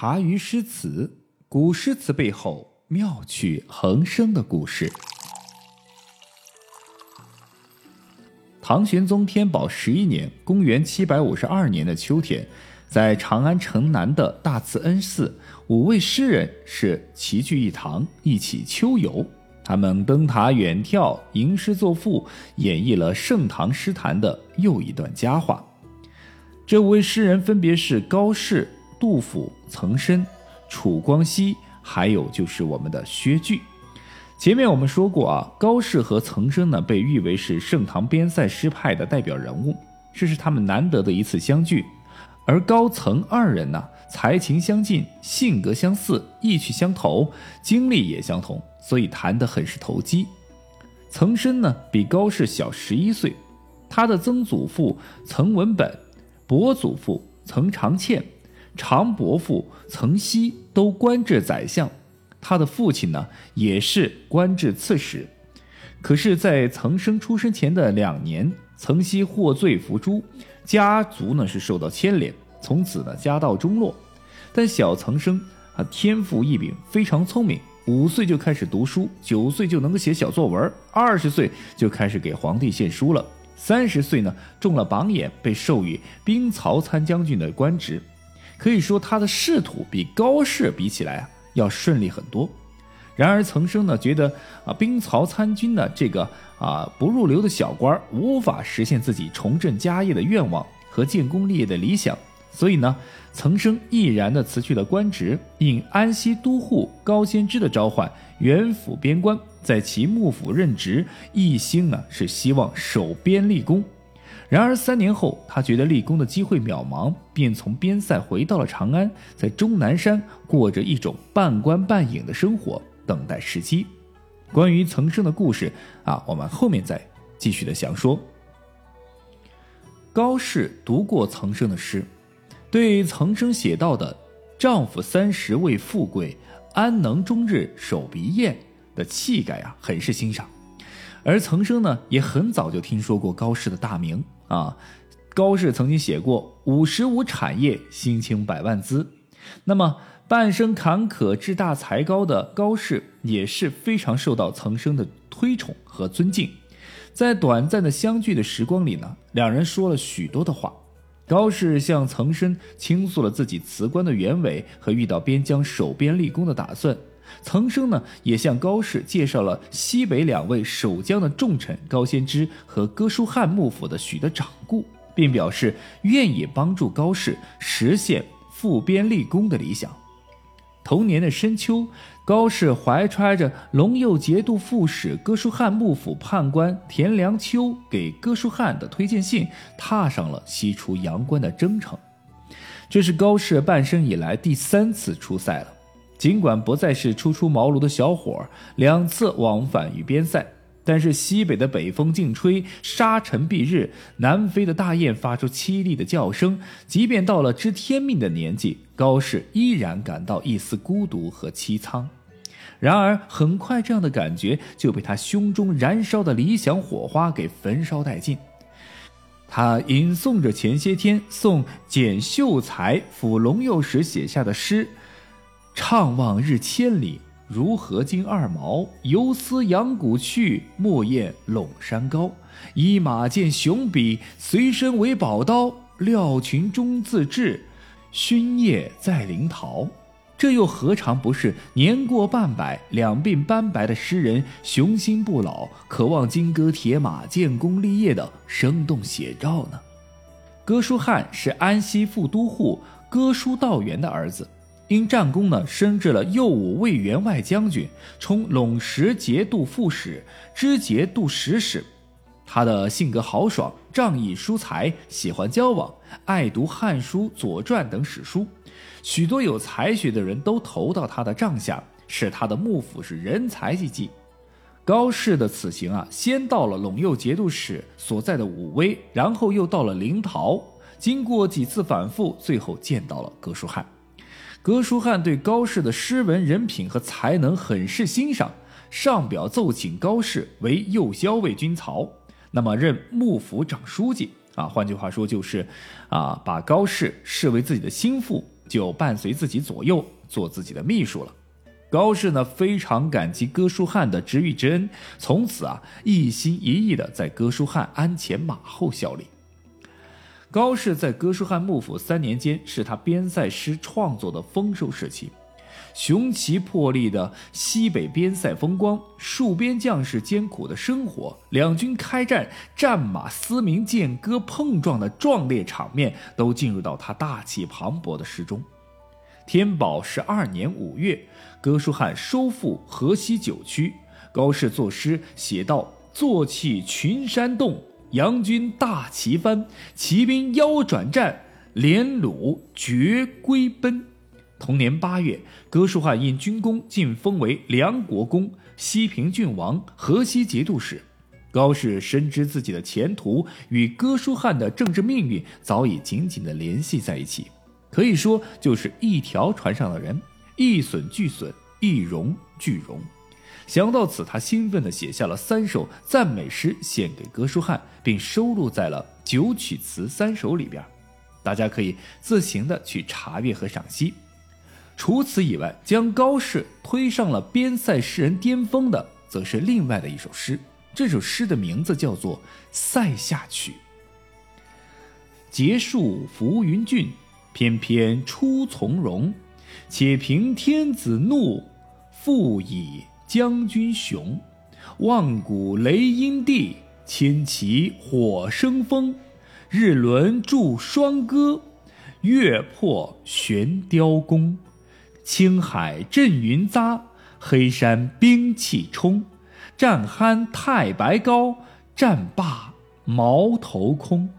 茶余诗词，古诗词背后妙趣横生的故事。唐玄宗天宝十一年（公元七百五十二年）的秋天，在长安城南的大慈恩寺，五位诗人是齐聚一堂，一起秋游。他们登塔远眺，吟诗作赋，演绎了盛唐诗坛的又一段佳话。这五位诗人分别是高适。杜甫、岑参、楚光熙，还有就是我们的薛据。前面我们说过啊，高适和岑参呢被誉为是盛唐边塞诗派的代表人物，这是他们难得的一次相聚。而高岑二人呢，才情相近，性格相似，意趣相投，经历也相同，所以谈得很是投机。岑参呢比高适小十一岁，他的曾祖父岑文本，伯祖父岑长倩。常伯父曾熙都官至宰相，他的父亲呢也是官至刺史。可是，在曾生出生前的两年，曾熙获罪伏诛，家族呢是受到牵连，从此呢家道中落。但小曾生啊天赋异禀，非常聪明，五岁就开始读书，九岁就能够写小作文，二十岁就开始给皇帝献书了，三十岁呢中了榜眼，被授予兵曹参将军的官职。可以说他的仕途比高适比起来啊要顺利很多。然而岑参呢觉得啊兵曹参军呢这个啊不入流的小官无法实现自己重振家业的愿望和建功立业的理想，所以呢岑参毅然的辞去了官职，应安西都护高仙芝的召唤，远赴边关，在其幕府任职，一心呢是希望守边立功。然而三年后，他觉得立功的机会渺茫，便从边塞回到了长安，在终南山过着一种半官半隐的生活，等待时机。关于岑参的故事啊，我们后面再继续的详说。高适读过岑参的诗，对岑参写到的“丈夫三十为富贵，安能终日守鼻砚”的气概啊，很是欣赏。而岑参呢，也很早就听说过高适的大名。啊，高适曾经写过“五十五产业，心情百万资”。那么，半生坎坷志大才高的高适也是非常受到岑参的推崇和尊敬。在短暂的相聚的时光里呢，两人说了许多的话。高适向岑参倾诉了自己辞官的原委和遇到边疆守边立功的打算。岑参呢，也向高适介绍了西北两位守疆的重臣高仙芝和哥舒翰幕府的许多掌故，并表示愿意帮助高适实现复边立功的理想。同年的深秋，高适怀揣着龙右节度副使哥舒翰幕府判官田良秋给哥舒翰的推荐信，踏上了西出阳关的征程。这是高适半生以来第三次出塞了。尽管不再是初出茅庐的小伙儿，两次往返于边塞，但是西北的北风劲吹，沙尘蔽日，南飞的大雁发出凄厉的叫声。即便到了知天命的年纪，高适依然感到一丝孤独和凄苍。然而，很快这样的感觉就被他胸中燃烧的理想火花给焚烧殆尽。他吟诵着前些天送简秀才抚龙佑时写下的诗。怅望日千里，如何经二毛？游丝阳谷去，莫厌陇山高。一马见雄笔，随身为宝刀。料群中自治，勋业在临洮。这又何尝不是年过半百、两鬓斑白的诗人雄心不老、渴望金戈铁马、建功立业的生动写照呢？哥舒翰是安西副都护哥舒道元的儿子。因战功呢，升至了右武卫员外将军，充陇石节度副使、知节度使使。他的性格豪爽，仗义疏财，喜欢交往，爱读《汉书》《左传》等史书。许多有才学的人都投到他的帐下，使他的幕府是人才济济。高适的此行啊，先到了陇右节度使所在的武威，然后又到了临洮。经过几次反复，最后见到了哥舒翰。哥舒翰对高适的诗文、人品和才能很是欣赏，上表奏请高适为右骁卫军曹，那么任幕府长书记啊。换句话说，就是啊，把高适视为自己的心腹，就伴随自己左右，做自己的秘书了。高适呢非常感激哥舒翰的知遇之恩，从此啊一心一意的在哥舒翰鞍前马后效力。高适在哥舒翰幕府三年间，是他边塞诗创作的丰收时期。雄奇魄力的西北边塞风光，戍边将士艰苦的生活，两军开战，战马嘶鸣，剑戈碰撞的壮烈场面，都进入到他大气磅礴的诗中。天宝十二年五月，哥舒翰收复河西九曲，高适作诗写道：“坐骑群山动。”杨军大旗翻，骑兵腰转战，连虏绝归奔。同年八月，哥舒翰因军功，晋封为梁国公、西平郡王、河西节度使。高适深知自己的前途与哥舒翰的政治命运早已紧紧地联系在一起，可以说就是一条船上的人，一损俱损，一荣俱荣。想到此，他兴奋地写下了三首赞美诗，献给哥舒翰，并收录在了《九曲词三首》里边。大家可以自行的去查阅和赏析。除此以外，将高适推上了边塞诗人巅峰的，则是另外的一首诗。这首诗的名字叫做《塞下曲》。结束浮云峻，翩翩出从容。且凭天子怒，复以。将军雄，万古雷音地，千骑火生风。日轮著双歌，月破悬雕弓。青海阵云扎，黑山兵气冲。战酣太白高，战罢矛头空。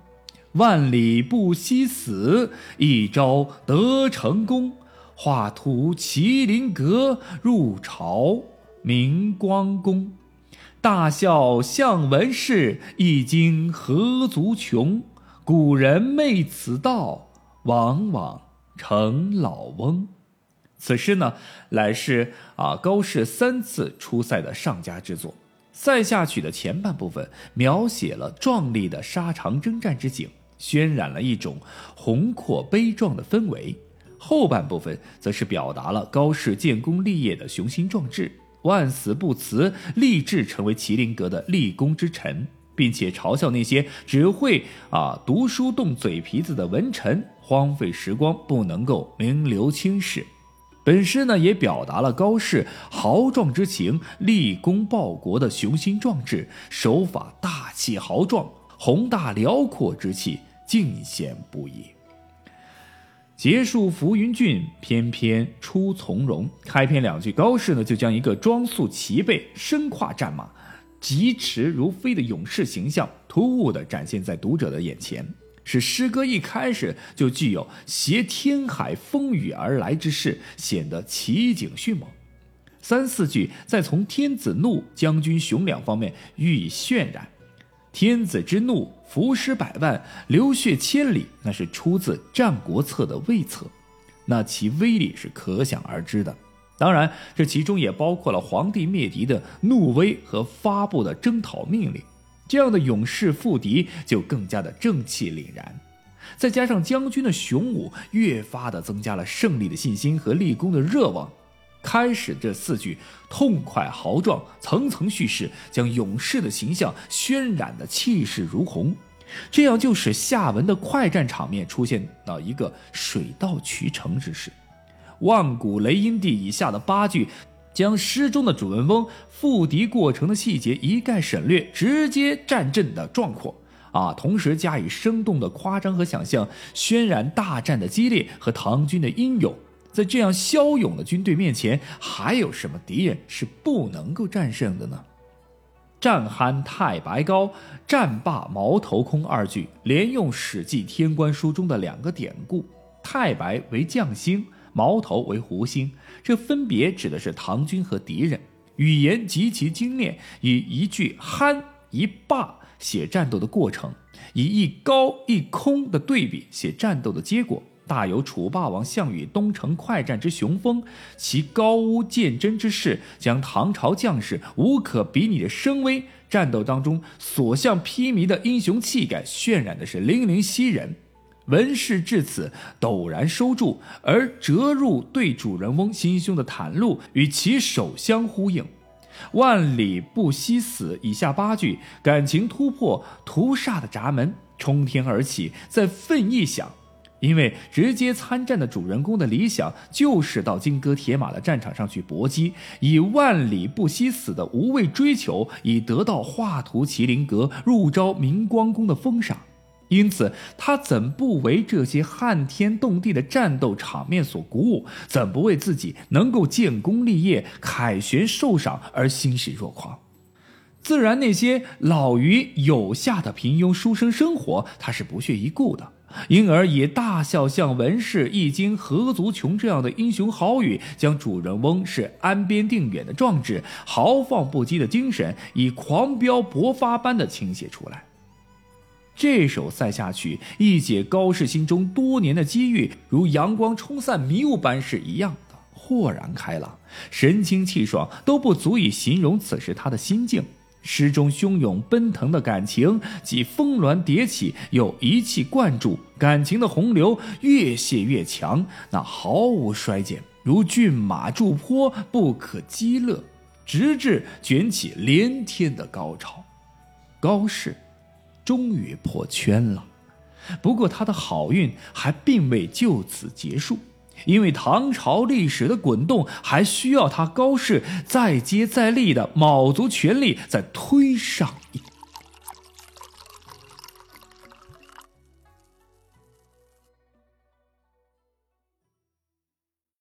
万里不惜死，一朝得成功。画图麒麟阁，入朝。明光宫，大笑向文士，一经何足穷？古人昧此道，往往成老翁。此诗呢，乃是啊高适三次出塞的上佳之作。《塞下曲》的前半部分描写了壮丽的沙场征战之景，渲染了一种宏阔悲壮的氛围；后半部分则是表达了高适建功立业的雄心壮志。万死不辞，立志成为麒麟阁的立功之臣，并且嘲笑那些只会啊读书动嘴皮子的文臣，荒废时光，不能够名留青史。本诗呢，也表达了高适豪壮之情、立功报国的雄心壮志，手法大气豪壮、宏大辽阔之气，尽显不已。结束浮云峻，翩翩出从容。开篇两句，高适呢就将一个装束齐备、身跨战马、疾驰如飞的勇士形象突兀地展现在读者的眼前，使诗歌一开始就具有携天海风雨而来之势，显得奇景迅猛。三四句再从天子怒、将军雄两方面予以渲染。天子之怒，伏尸百万，流血千里，那是出自《战国策》的魏策，那其威力是可想而知的。当然，这其中也包括了皇帝灭敌的怒威和发布的征讨命令，这样的勇士赴敌就更加的正气凛然。再加上将军的雄武，越发的增加了胜利的信心和立功的热望。开始这四句痛快豪壮，层层叙事，将勇士的形象渲染的气势如虹，这样就使下文的快战场面出现到一个水到渠成之势。万古雷音地以下的八句，将诗中的主人翁赴敌过程的细节一概省略，直接战阵的壮阔啊，同时加以生动的夸张和想象，渲染大战的激烈和唐军的英勇。在这样骁勇的军队面前，还有什么敌人是不能够战胜的呢？战酣太白高，战罢矛头空二句连用《史记·天官书》中的两个典故，太白为将星，矛头为胡星，这分别指的是唐军和敌人。语言极其精炼，以一句酣一罢写战斗的过程，以一高一空的对比写战斗的结果。大有楚霸王项羽东城快战之雄风，其高屋建瓴之势，将唐朝将士无可比拟的声威，战斗当中所向披靡的英雄气概渲染的是淋漓吸人。文氏至此陡然收住，而折入对主人翁心胸的袒露与其手相呼应。万里不惜死以下八句感情突破屠杀的闸门，冲天而起，在奋意想。因为直接参战的主人公的理想就是到金戈铁马的战场上去搏击，以万里不惜死的无畏追求，以得到画图麒麟阁、入招明光宫的封赏。因此，他怎不为这些撼天动地的战斗场面所鼓舞？怎不为自己能够建功立业、凯旋受赏而欣喜若狂？自然，那些老于有下的平庸书生生活，他是不屑一顾的。因而以大笑向文氏一经何足穷这样的英雄豪语，将主人翁是安边定远的壮志、豪放不羁的精神，以狂飙勃发般的倾泻出来。这首塞下曲一解高适心中多年的积郁，如阳光冲散迷雾般是一样的豁然开朗，神清气爽，都不足以形容此时他的心境。诗中汹涌奔腾的感情，既峰峦叠起，又一气灌注，感情的洪流越泻越强，那毫无衰减，如骏马驻坡，不可击勒，直至卷起连天的高潮。高适终于破圈了，不过他的好运还并未就此结束。因为唐朝历史的滚动还需要他高适再接再厉的卯足全力再推上